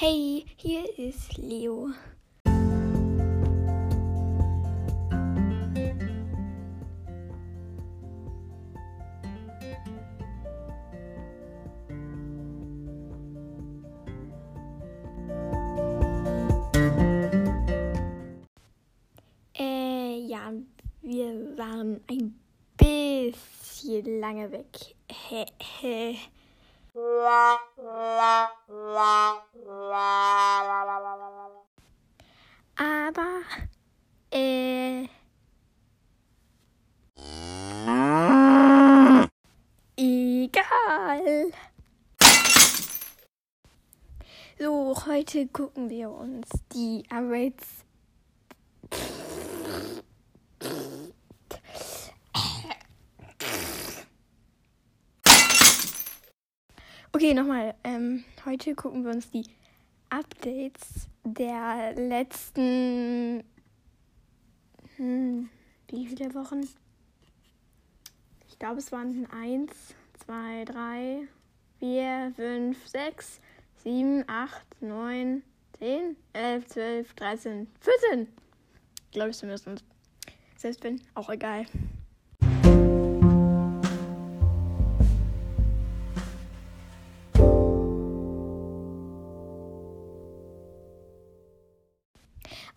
Hey, hier ist Leo. Äh, ja, wir waren ein bisschen lange weg. Aber, äh. Egal. So, heute gucken wir uns die Arbeits. Okay, nochmal. Ähm, heute gucken wir uns die Updates der letzten. Hm, wie viele Wochen? Ich glaube, es waren 1, 2, 3, 4, 5, 6, 7, 8, 9, 10, 11, 12, 13, 14. Glaube ich zumindest. Selbst wenn, auch egal.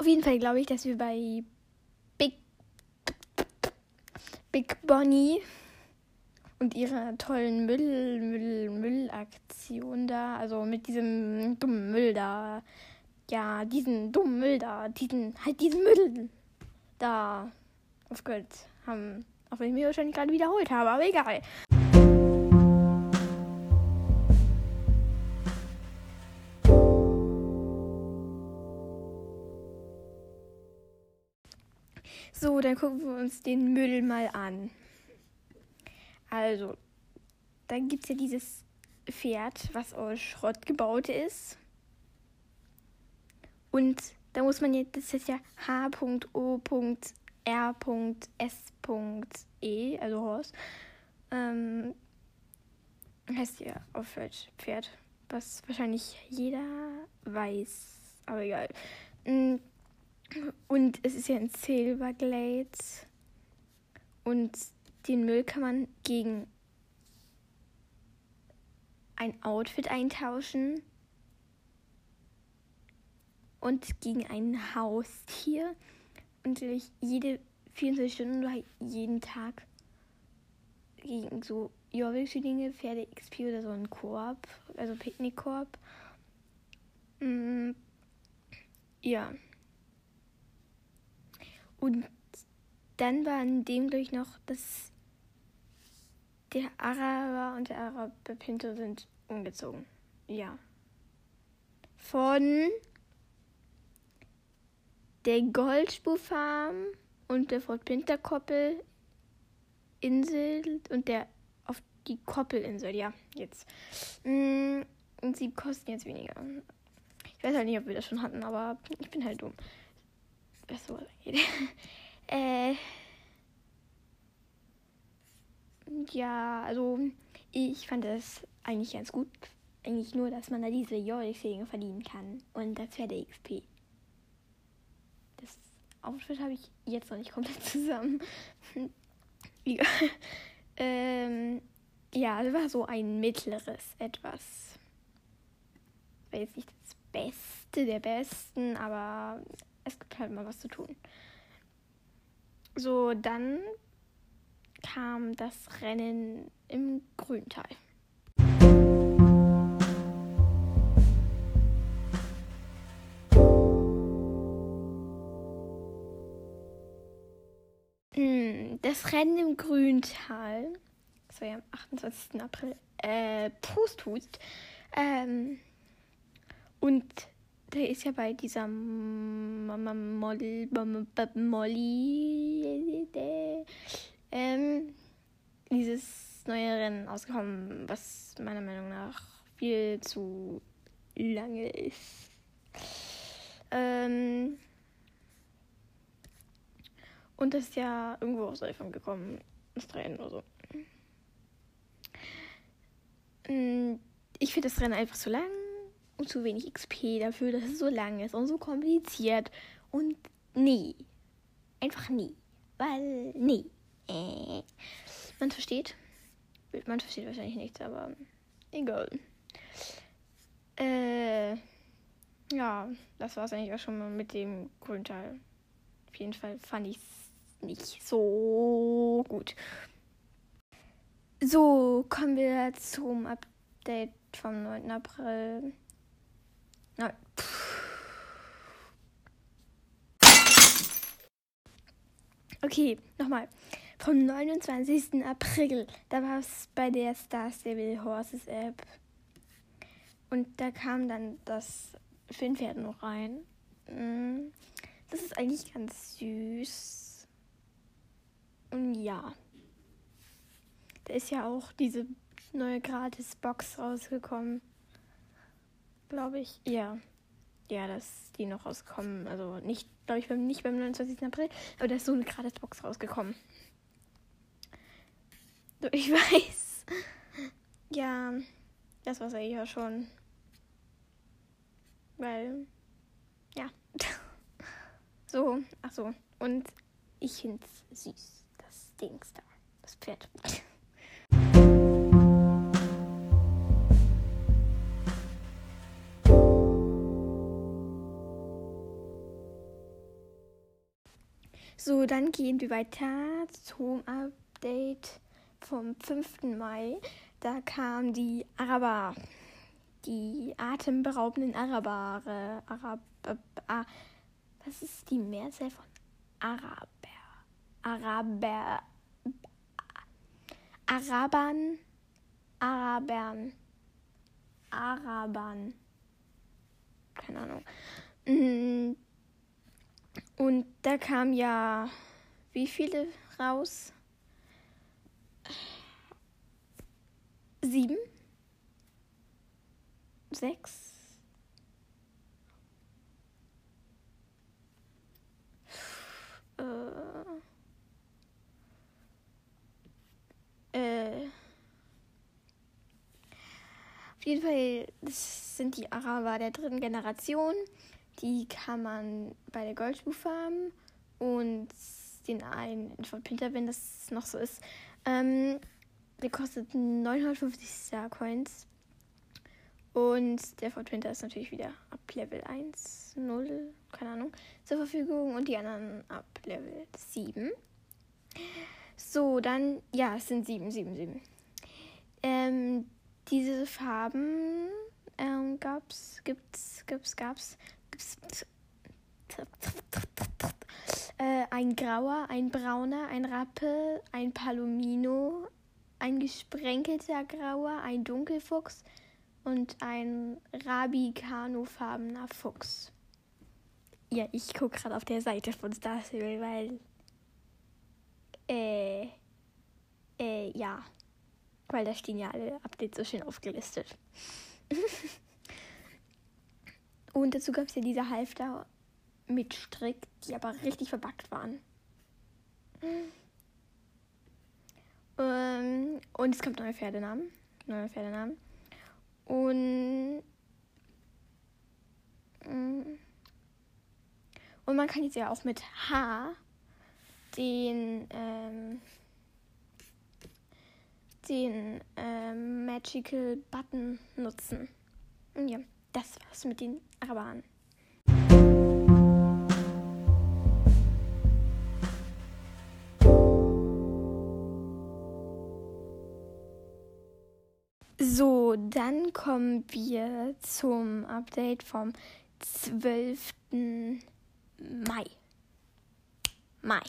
Auf jeden Fall glaube ich, dass wir bei Big, Big Bonnie und ihrer tollen Müll, Müll, Müllaktion da, also mit diesem dummen Müll da, ja, diesen dummen Müll da, diesen, halt diesen Müll da aufgehört haben. Auch wenn ich mir wahrscheinlich gerade wiederholt habe, aber egal. So, dann gucken wir uns den Müll mal an. Also, dann gibt es ja dieses Pferd, was aus Schrott gebaut ist. Und da muss man jetzt, das ist ja H.O.R.S.E, also Horse. Ähm, heißt ja auf Deutsch Pferd, was wahrscheinlich jeder weiß, aber egal. Mm, und es ist ja ein Silverglade. Und den Müll kann man gegen ein Outfit eintauschen. Und gegen ein Haustier. Und natürlich jede 24 Stunden oder jeden Tag gegen so jorvikische Dinge, Pferde XP oder so ein Korb, also Picknickkorb. Mm, ja. Und dann war in dem durch noch, dass der Araber und der Araber Pinto sind umgezogen. Ja. Von der Goldspurfarm und der Fort Pinter Koppel Insel und der auf die Koppelinsel, ja, jetzt. Mm, und sie kosten jetzt weniger. Ich weiß halt nicht, ob wir das schon hatten, aber ich bin halt dumm so geht. äh, ja, also ich fand das eigentlich ganz gut. Eigentlich nur, dass man da diese Jordik-Säge verdienen kann. Und das wäre der XP. Das Outfit habe ich jetzt noch nicht komplett zusammen. ja. ähm, ja, das war so ein mittleres etwas. War jetzt nicht das Beste der Besten, aber es gibt halt mal was zu tun. So, dann kam das Rennen im Grüntal. Hm, das Rennen im Grüntal, das war ja am 28. April, äh, Pust, ähm, und der ist ja bei dieser Molly, Molly ähm, dieses neue Rennen ausgekommen, was meiner Meinung nach viel zu lange ist. Ähm, und das ist ja irgendwo aus Elfern gekommen, das Rennen oder so. Ich finde das Rennen einfach zu lang und zu wenig XP dafür, dass es so lang ist und so kompliziert. Und nee. Einfach nie. Weil, nee. Äh. Man versteht. Man versteht wahrscheinlich nichts, aber egal. Äh. Ja, das war es eigentlich auch schon mal mit dem coolen Teil. Auf jeden Fall fand ich es nicht so gut. So, kommen wir zum Update vom 9. April. Nein. Okay, nochmal. Vom 29. April, da war es bei der Star Stable Horses App. Und da kam dann das Finnpferd noch rein. Mm, das ist eigentlich ganz süß. Und ja. Da ist ja auch diese neue Gratis-Box rausgekommen. Glaube ich. Ja. Ja, dass die noch rauskommen. Also nicht, glaube ich, beim, nicht beim 29. April, aber da ist so eine Gratis-Box rausgekommen. Ich weiß. Ja, das war's eigentlich auch schon. Weil, ja. so, ach so. Und ich find's süß. Das Dings da. Das Pferd. So, dann gehen wir weiter zum Update vom 5. Mai. Da kam die Araber, die atemberaubenden Araber, Arab, äh, äh, was ist die Mehrzahl von Araber? Araber, Arabern, Arabern, Arabern, keine Ahnung. Und da kam ja wie viele raus? Sieben? Sechs? Äh. Äh. Auf jeden Fall, das sind die Araber der dritten Generation. Die kann man bei der Goldspur farmen und den einen von Pinter, wenn das noch so ist. Ähm, der kostet 950 Star Coins. Und der Fort Winter ist natürlich wieder ab Level 1, 0, keine Ahnung, zur Verfügung. Und die anderen ab Level 7. So, dann, ja, es sind 7, 7, 7. Ähm, diese Farben ähm, gab's, gibt's, gibt's, gab's äh, ein grauer, ein brauner, ein Rappe, ein Palomino, ein gesprenkelter grauer, ein Dunkelfuchs und ein Rabicano-farbener Fuchs. Ja, ich gucke gerade auf der Seite von Star Stable, weil. Äh. Äh, ja. Weil da stehen ja alle Updates so schön aufgelistet. Und dazu gab es ja diese Halfter mit Strick, die aber richtig verbackt waren. Ähm, und es kommt neue Pferdenamen. Neue Pferdenamen. Und. Mm, und man kann jetzt ja auch mit H den. Ähm, den ähm, Magical Button nutzen. Ja. Das war's mit den Arabern. So, dann kommen wir zum Update vom 12. Mai. Mai.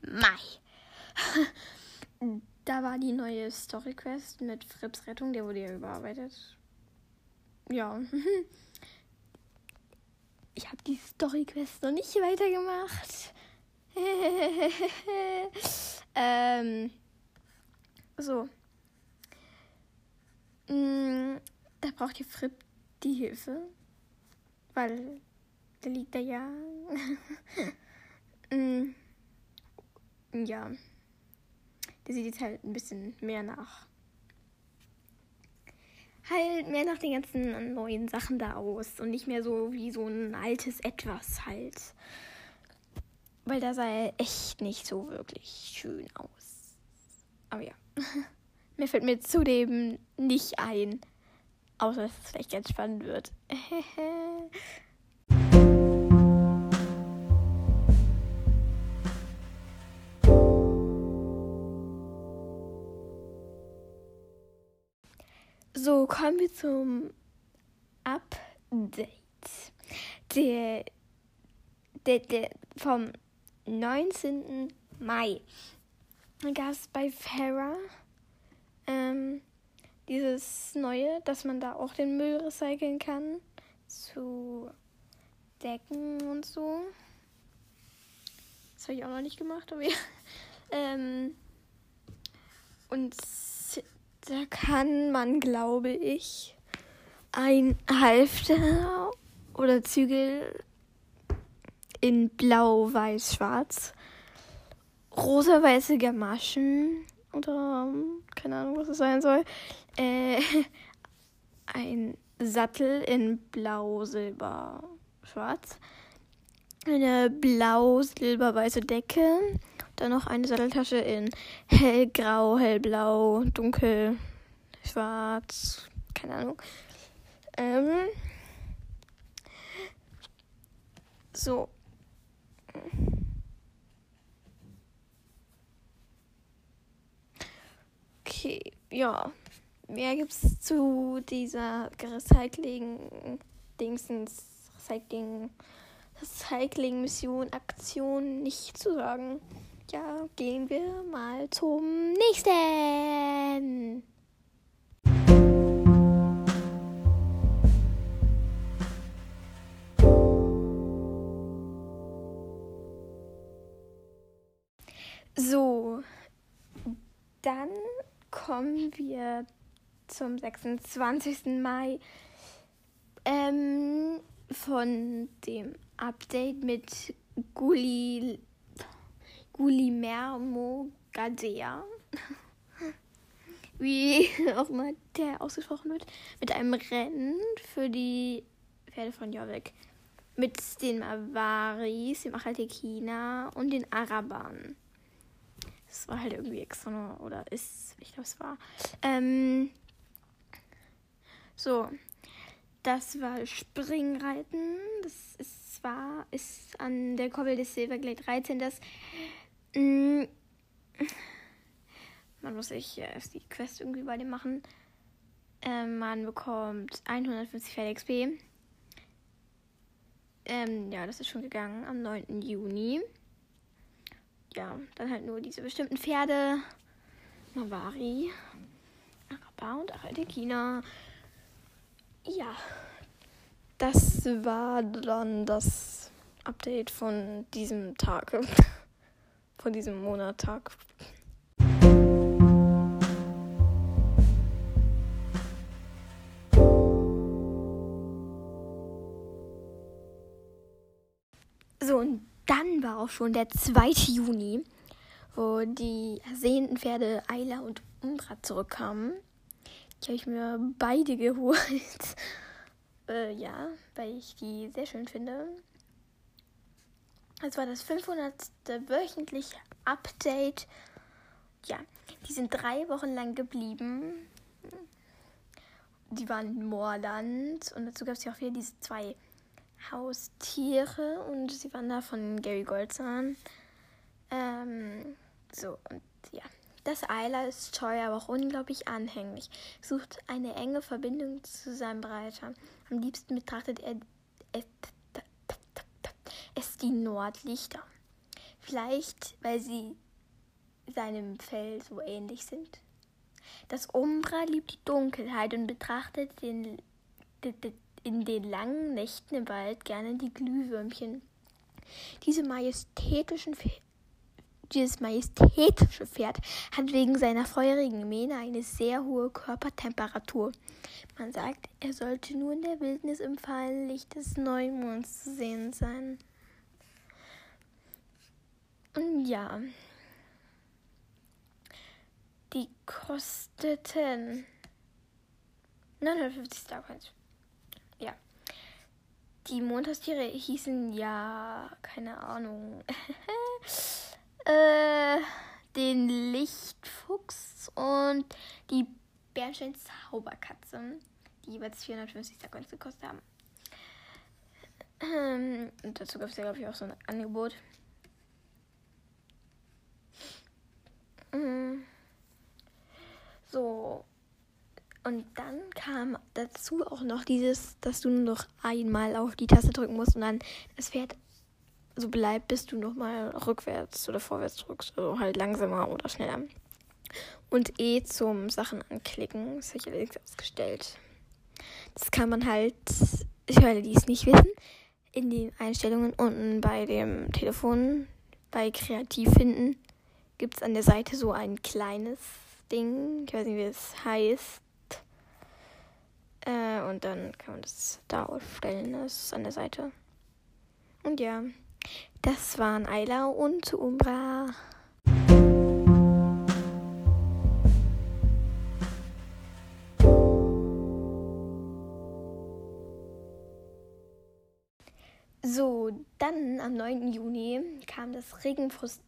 Mai. da war die neue Story Quest mit Frips Rettung, der wurde ja überarbeitet ja. Ich habe die Story Quest noch nicht weitergemacht. ähm, so. Mm, da braucht ihr Fripp die Hilfe. Weil der liegt da ja. mm, ja. Der sieht jetzt halt ein bisschen mehr nach halt mehr nach den ganzen neuen Sachen da aus und nicht mehr so wie so ein altes Etwas halt. Weil da sah er echt nicht so wirklich schön aus. Aber ja. Mir fällt mir zudem nicht ein. Außer dass es vielleicht ganz spannend wird. so, kommen wir zum Update. Der, der, der vom 19. Mai gab es bei Farah ähm, dieses neue, dass man da auch den Müll recyceln kann zu Decken und so. Das habe ich auch noch nicht gemacht, aber ja. Ähm, und da kann man, glaube ich, ein Halfter oder Zügel in blau, weiß, schwarz, rosa-weiße Gamaschen oder keine Ahnung, was es sein soll, äh, ein Sattel in blau, silber, schwarz, eine blau-silber-weiße Decke, dann noch eine Satteltasche in hellgrau, hellblau, dunkel, schwarz, keine Ahnung. Ähm, so. Okay, ja. Mehr gibt's zu dieser Recycling-Dingsens, Recycling, Recycling-Mission, Aktion nicht zu sagen. Ja, gehen wir mal zum nächsten. So, dann kommen wir zum 26. Mai ähm, von dem Update mit Guli, Gulimermo Gadea. Wie auch mal der ausgesprochen wird, mit einem Rennen für die Pferde von Jorvik mit den Mavaris, dem Achaltekina und den Arabern. Das war halt irgendwie extra oder ist, ich glaube es war. Ähm, so, das war Springreiten. Das ist zwar ist an der Koppel des Silverglade 13 das. Mm, man muss sich erst die Quest irgendwie bei dem machen. Ähm, man bekommt 150 Pferd XP. Ähm, ja, das ist schon gegangen am 9. Juni. Ja, dann halt nur diese bestimmten Pferde. Mavari, Araba und China. Ja, das war dann das Update von diesem Tag. von diesem Monattag. So, und dann war auch schon der 2. Juni, wo die ersehnten Pferde Ayla und Umbra zurückkamen. Die habe ich mir beide geholt. äh, ja, weil ich die sehr schön finde. Das war das 500. wöchentliche Update. Ja, die sind drei Wochen lang geblieben. Die waren in Moorland und dazu gab es ja auch wieder diese zwei Haustiere und sie waren da von Gary Goldzahn. Ähm, so, und ja. Das Eiler ist teuer, aber auch unglaublich anhänglich. Sucht eine enge Verbindung zu seinem Breiter. Am liebsten betrachtet er es die Nordlichter. Vielleicht, weil sie seinem Fell so ähnlich sind. Das Umbra liebt die Dunkelheit und betrachtet den, in den langen Nächten im Wald gerne die Glühwürmchen. Diese majestätischen dieses majestätische Pferd hat wegen seiner feurigen Mähne eine sehr hohe Körpertemperatur. Man sagt, er sollte nur in der Wildnis im fahlen Licht des Neumonds zu sehen sein. Und ja, die kosteten 950 Starcoins. Ja. Die Mondhaustiere hießen ja, keine Ahnung. äh, den Lichtfuchs und die Bernstein Zauberkatze, die jeweils 450 Starcoins gekostet haben. Ähm, dazu gab es ja, glaube ich, auch so ein Angebot. So. Und dann kam dazu auch noch dieses, dass du nur noch einmal auf die Taste drücken musst und dann das Pferd so bleibt, bis du nochmal rückwärts oder vorwärts drückst. Also halt langsamer oder schneller. Und E zum Sachen anklicken. Das habe ich allerdings ausgestellt. Das kann man halt, für alle, die es nicht wissen, in den Einstellungen unten bei dem Telefon, bei Kreativ finden, gibt es an der Seite so ein kleines Ding. Ich weiß nicht, wie es heißt. Äh, und dann kann man das da aufstellen. Das ist an der Seite. Und ja, das waren Ayla und Umbra. So, dann am 9. Juni kam das Regenfrust.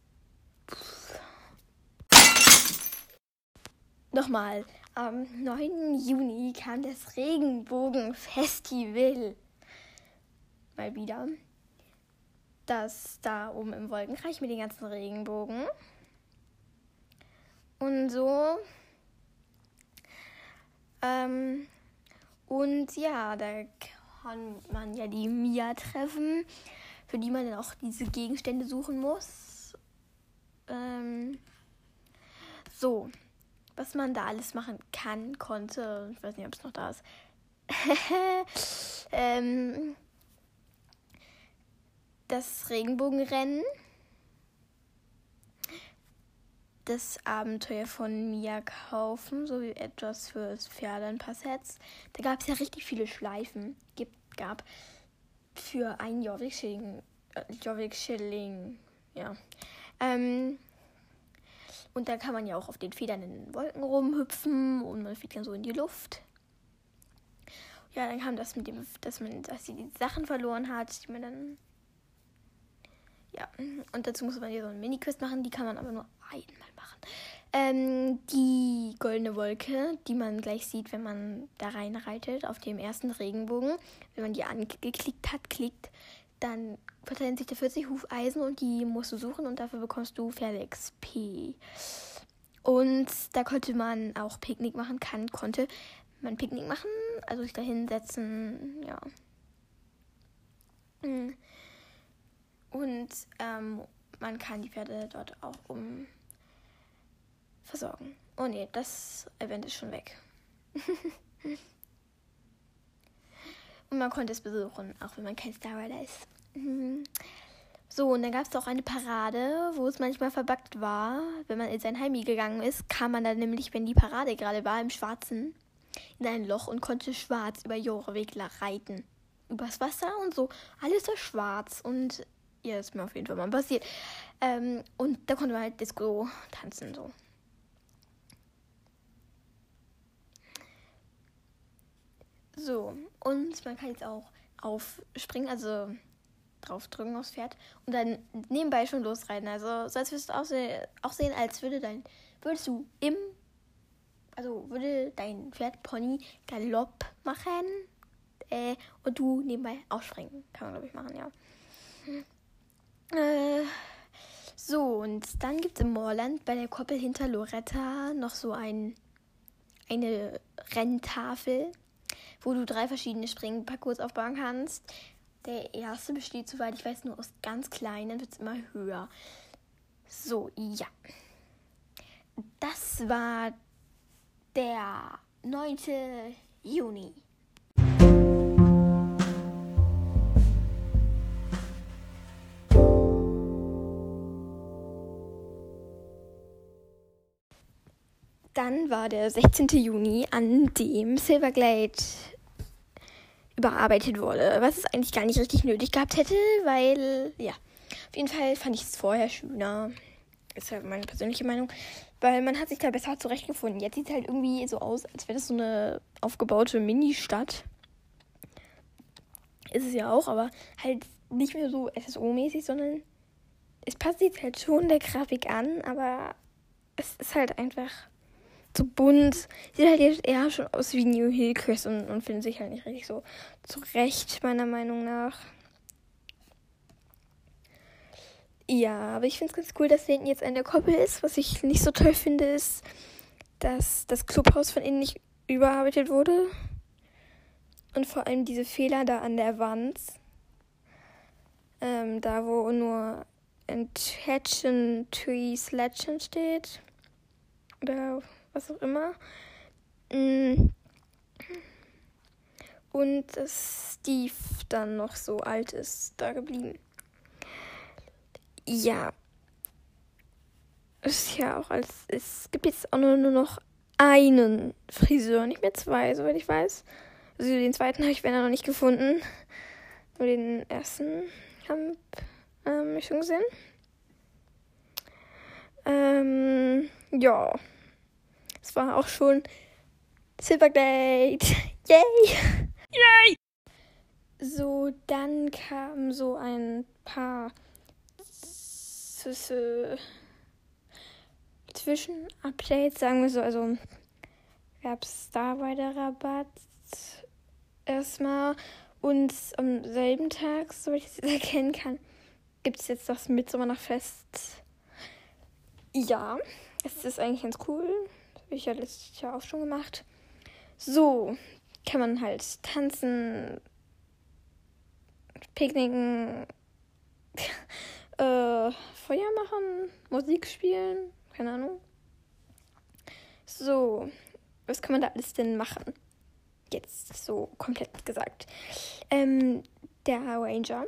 Nochmal, am 9. Juni kam das Regenbogenfestival. Mal wieder. Das da oben im Wolkenreich mit den ganzen Regenbogen. Und so. Ähm, und ja, da kann man ja die Mia treffen, für die man dann auch diese Gegenstände suchen muss. Ähm, so, was man da alles machen kann, konnte, ich weiß nicht, ob es noch da ist. ähm, das Regenbogenrennen, das Abenteuer von Mia kaufen, so wie etwas fürs Pferd, ein paar Sets. Da gab es ja richtig viele Schleifen. Gibt, gab für ein Jorvik-Schilling. Äh, Jorvik-Schilling, ja. Ähm, und da kann man ja auch auf den Federn in den Wolken rumhüpfen und man fliegt dann so in die Luft. Ja, dann kam das mit dem, dass man, dass sie die Sachen verloren hat, die man dann ja, und dazu muss man hier so einen Mini-Quest machen, die kann man aber nur einmal machen. Ähm, die goldene Wolke, die man gleich sieht, wenn man da reinreitet auf dem ersten Regenbogen. Wenn man die angeklickt hat, klickt, dann verteilen sich da 40 Hufeisen und die musst du suchen und dafür bekommst du Pferde XP. Und da konnte man auch Picknick machen, kann, konnte man Picknick machen, also sich da hinsetzen, ja. Hm. Und ähm, man kann die Pferde dort auch um versorgen. Oh ne, das Event ist schon weg. und man konnte es besuchen, auch wenn man kein Star Rider ist. So, und dann gab es auch eine Parade, wo es manchmal verbackt war. Wenn man in sein Heim gegangen ist, kam man dann nämlich, wenn die Parade gerade war, im Schwarzen in ein Loch und konnte schwarz über Jorewegler reiten. Übers Wasser und so. Alles so schwarz. Und ja, ist mir auf jeden Fall mal passiert. Ähm, und da konnte man halt Disco tanzen, so. So, und man kann jetzt auch aufspringen, also draufdrücken aufs Pferd und dann nebenbei schon losreiten. Also so als würdest du aussehen, auch sehen, als würde dein, würdest du im, also würde dein Pferd Pony Galopp machen äh, und du nebenbei aufspringen. Kann man glaube ich machen, ja. Äh, so, und dann gibt es im Moorland bei der Koppel hinter Loretta noch so ein, eine Renntafel, wo du drei verschiedene Springparcours aufbauen kannst. Der erste besteht, soweit ich weiß, nur aus ganz kleinen, wird es immer höher. So, ja. Das war der 9. Juni. Dann war der 16. Juni, an dem Silverglade überarbeitet wurde, was es eigentlich gar nicht richtig nötig gehabt hätte, weil, ja, auf jeden Fall fand ich es vorher schöner. Ist halt meine persönliche Meinung, weil man hat sich da besser zurechtgefunden. Jetzt sieht es halt irgendwie so aus, als wäre das so eine aufgebaute Mini-Stadt. Ist es ja auch, aber halt nicht mehr so SSO-mäßig, sondern es passt sich halt schon der Grafik an, aber es ist halt einfach zu bunt. Sieht halt jetzt eher schon aus wie New Hillcrest und, und findet sich halt nicht richtig so zurecht, meiner Meinung nach. Ja, aber ich finde es ganz cool, dass hinten jetzt eine Koppel ist. Was ich nicht so toll finde, ist, dass das Clubhaus von innen nicht überarbeitet wurde. Und vor allem diese Fehler da an der Wand. Ähm, da, wo nur Attention Trees Legend steht. Oder was auch immer. Mm. Und dass Steve dann noch so alt ist, da geblieben. Ja. Ist ja auch als. Es gibt jetzt auch nur, noch einen Friseur, nicht mehr zwei, soweit ich weiß. Also den zweiten habe ich wenn noch nicht gefunden. Nur den ersten habe ähm, ich schon gesehen. Ähm, ja. Es war auch schon Silverglade. Yay! Yay! So, dann kamen so ein paar Zwischen-Updates, sagen wir so. Also gab es da weiter Rabatt erstmal. Und am selben Tag, so ich es erkennen kann, gibt es jetzt das Mitsommernachtfest. Ja, es ist eigentlich ganz cool. Habe ich ja letztes Jahr auch schon gemacht. So kann man halt tanzen, picknicken, äh, Feuer machen, Musik spielen, keine Ahnung. So, was kann man da alles denn machen? Jetzt so komplett gesagt. Ähm, der Ranger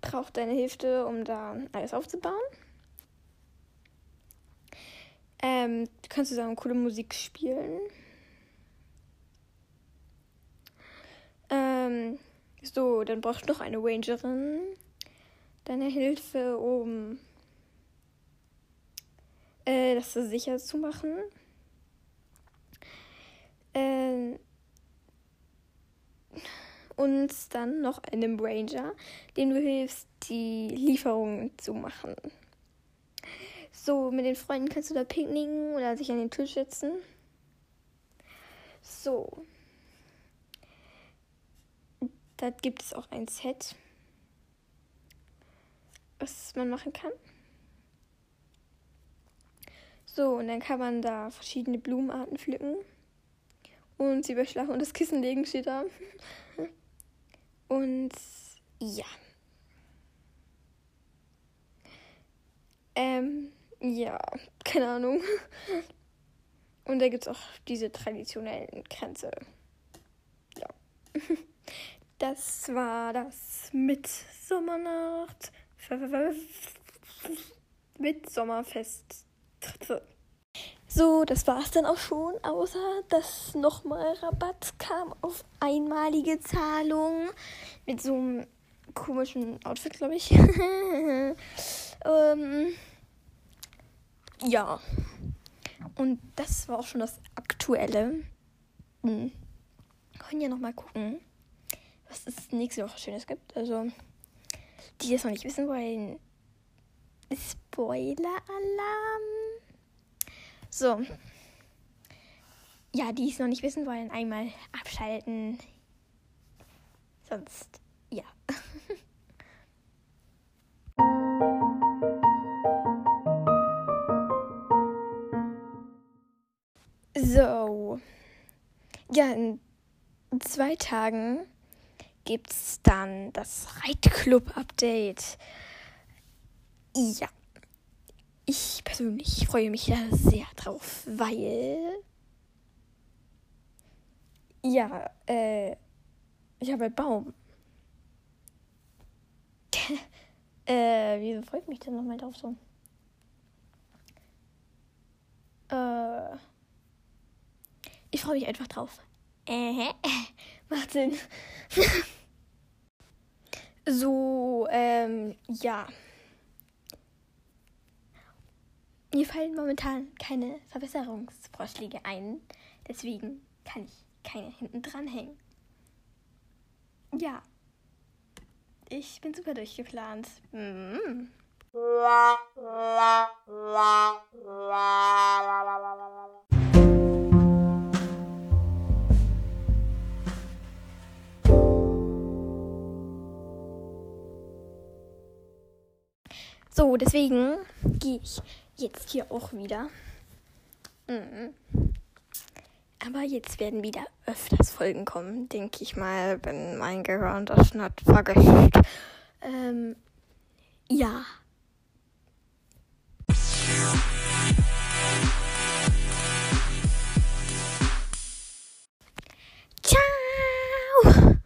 braucht deine Hilfe, um da alles aufzubauen. Ähm, du kannst zusammen coole Musik spielen. Ähm, so, dann brauchst du noch eine Rangerin. Deine Hilfe, um äh, das sicher zu machen. Ähm, und dann noch einem Ranger, dem du hilfst, die Lieferungen zu machen. So, mit den Freunden kannst du da picknicken oder sich an den Tisch setzen. So. Da gibt es auch ein Set, was man machen kann. So, und dann kann man da verschiedene Blumenarten pflücken und sie überschlagen und das Kissen legen steht da. Und ja. Ähm, ja, keine Ahnung. Und da gibt es auch diese traditionellen Kränze. Ja. Das war das Mitsommernacht. Mitsommerfest. So, das war's dann auch schon, außer dass nochmal Rabatt kam auf einmalige Zahlung mit so einem komischen Outfit, glaube ich. ähm, ja. Und das war auch schon das Aktuelle. Hm. Können ja nochmal gucken, was es nächste Woche Schönes gibt. Also, die das noch nicht wissen wollen, Spoiler-Alarm. So. Ja, die es noch nicht wissen wollen, einmal abschalten. Sonst, ja. so. Ja, in zwei Tagen gibt es dann das Reitclub-Update. Ja ich persönlich freue mich da sehr drauf, weil. Ja, äh. Ich habe einen Baum. äh, wieso freue ich mich denn nochmal drauf so? Äh. Ich freue mich einfach drauf. Äh, macht Sinn. so, ähm, ja. mir fallen momentan keine Verbesserungsvorschläge ein. Deswegen kann ich keine hinten dran hängen. Ja. Ich bin super durchgeplant. Mm. So, deswegen gehe ich jetzt hier auch wieder. Mhm. Aber jetzt werden wieder öfters Folgen kommen, denke ich mal, wenn mein Gehirn das nicht vergisst. Ähm, ja. Ciao.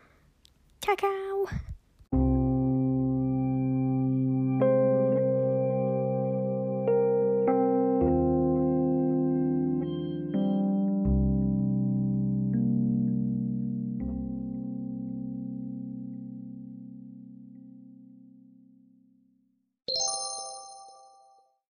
Ciao, ciao.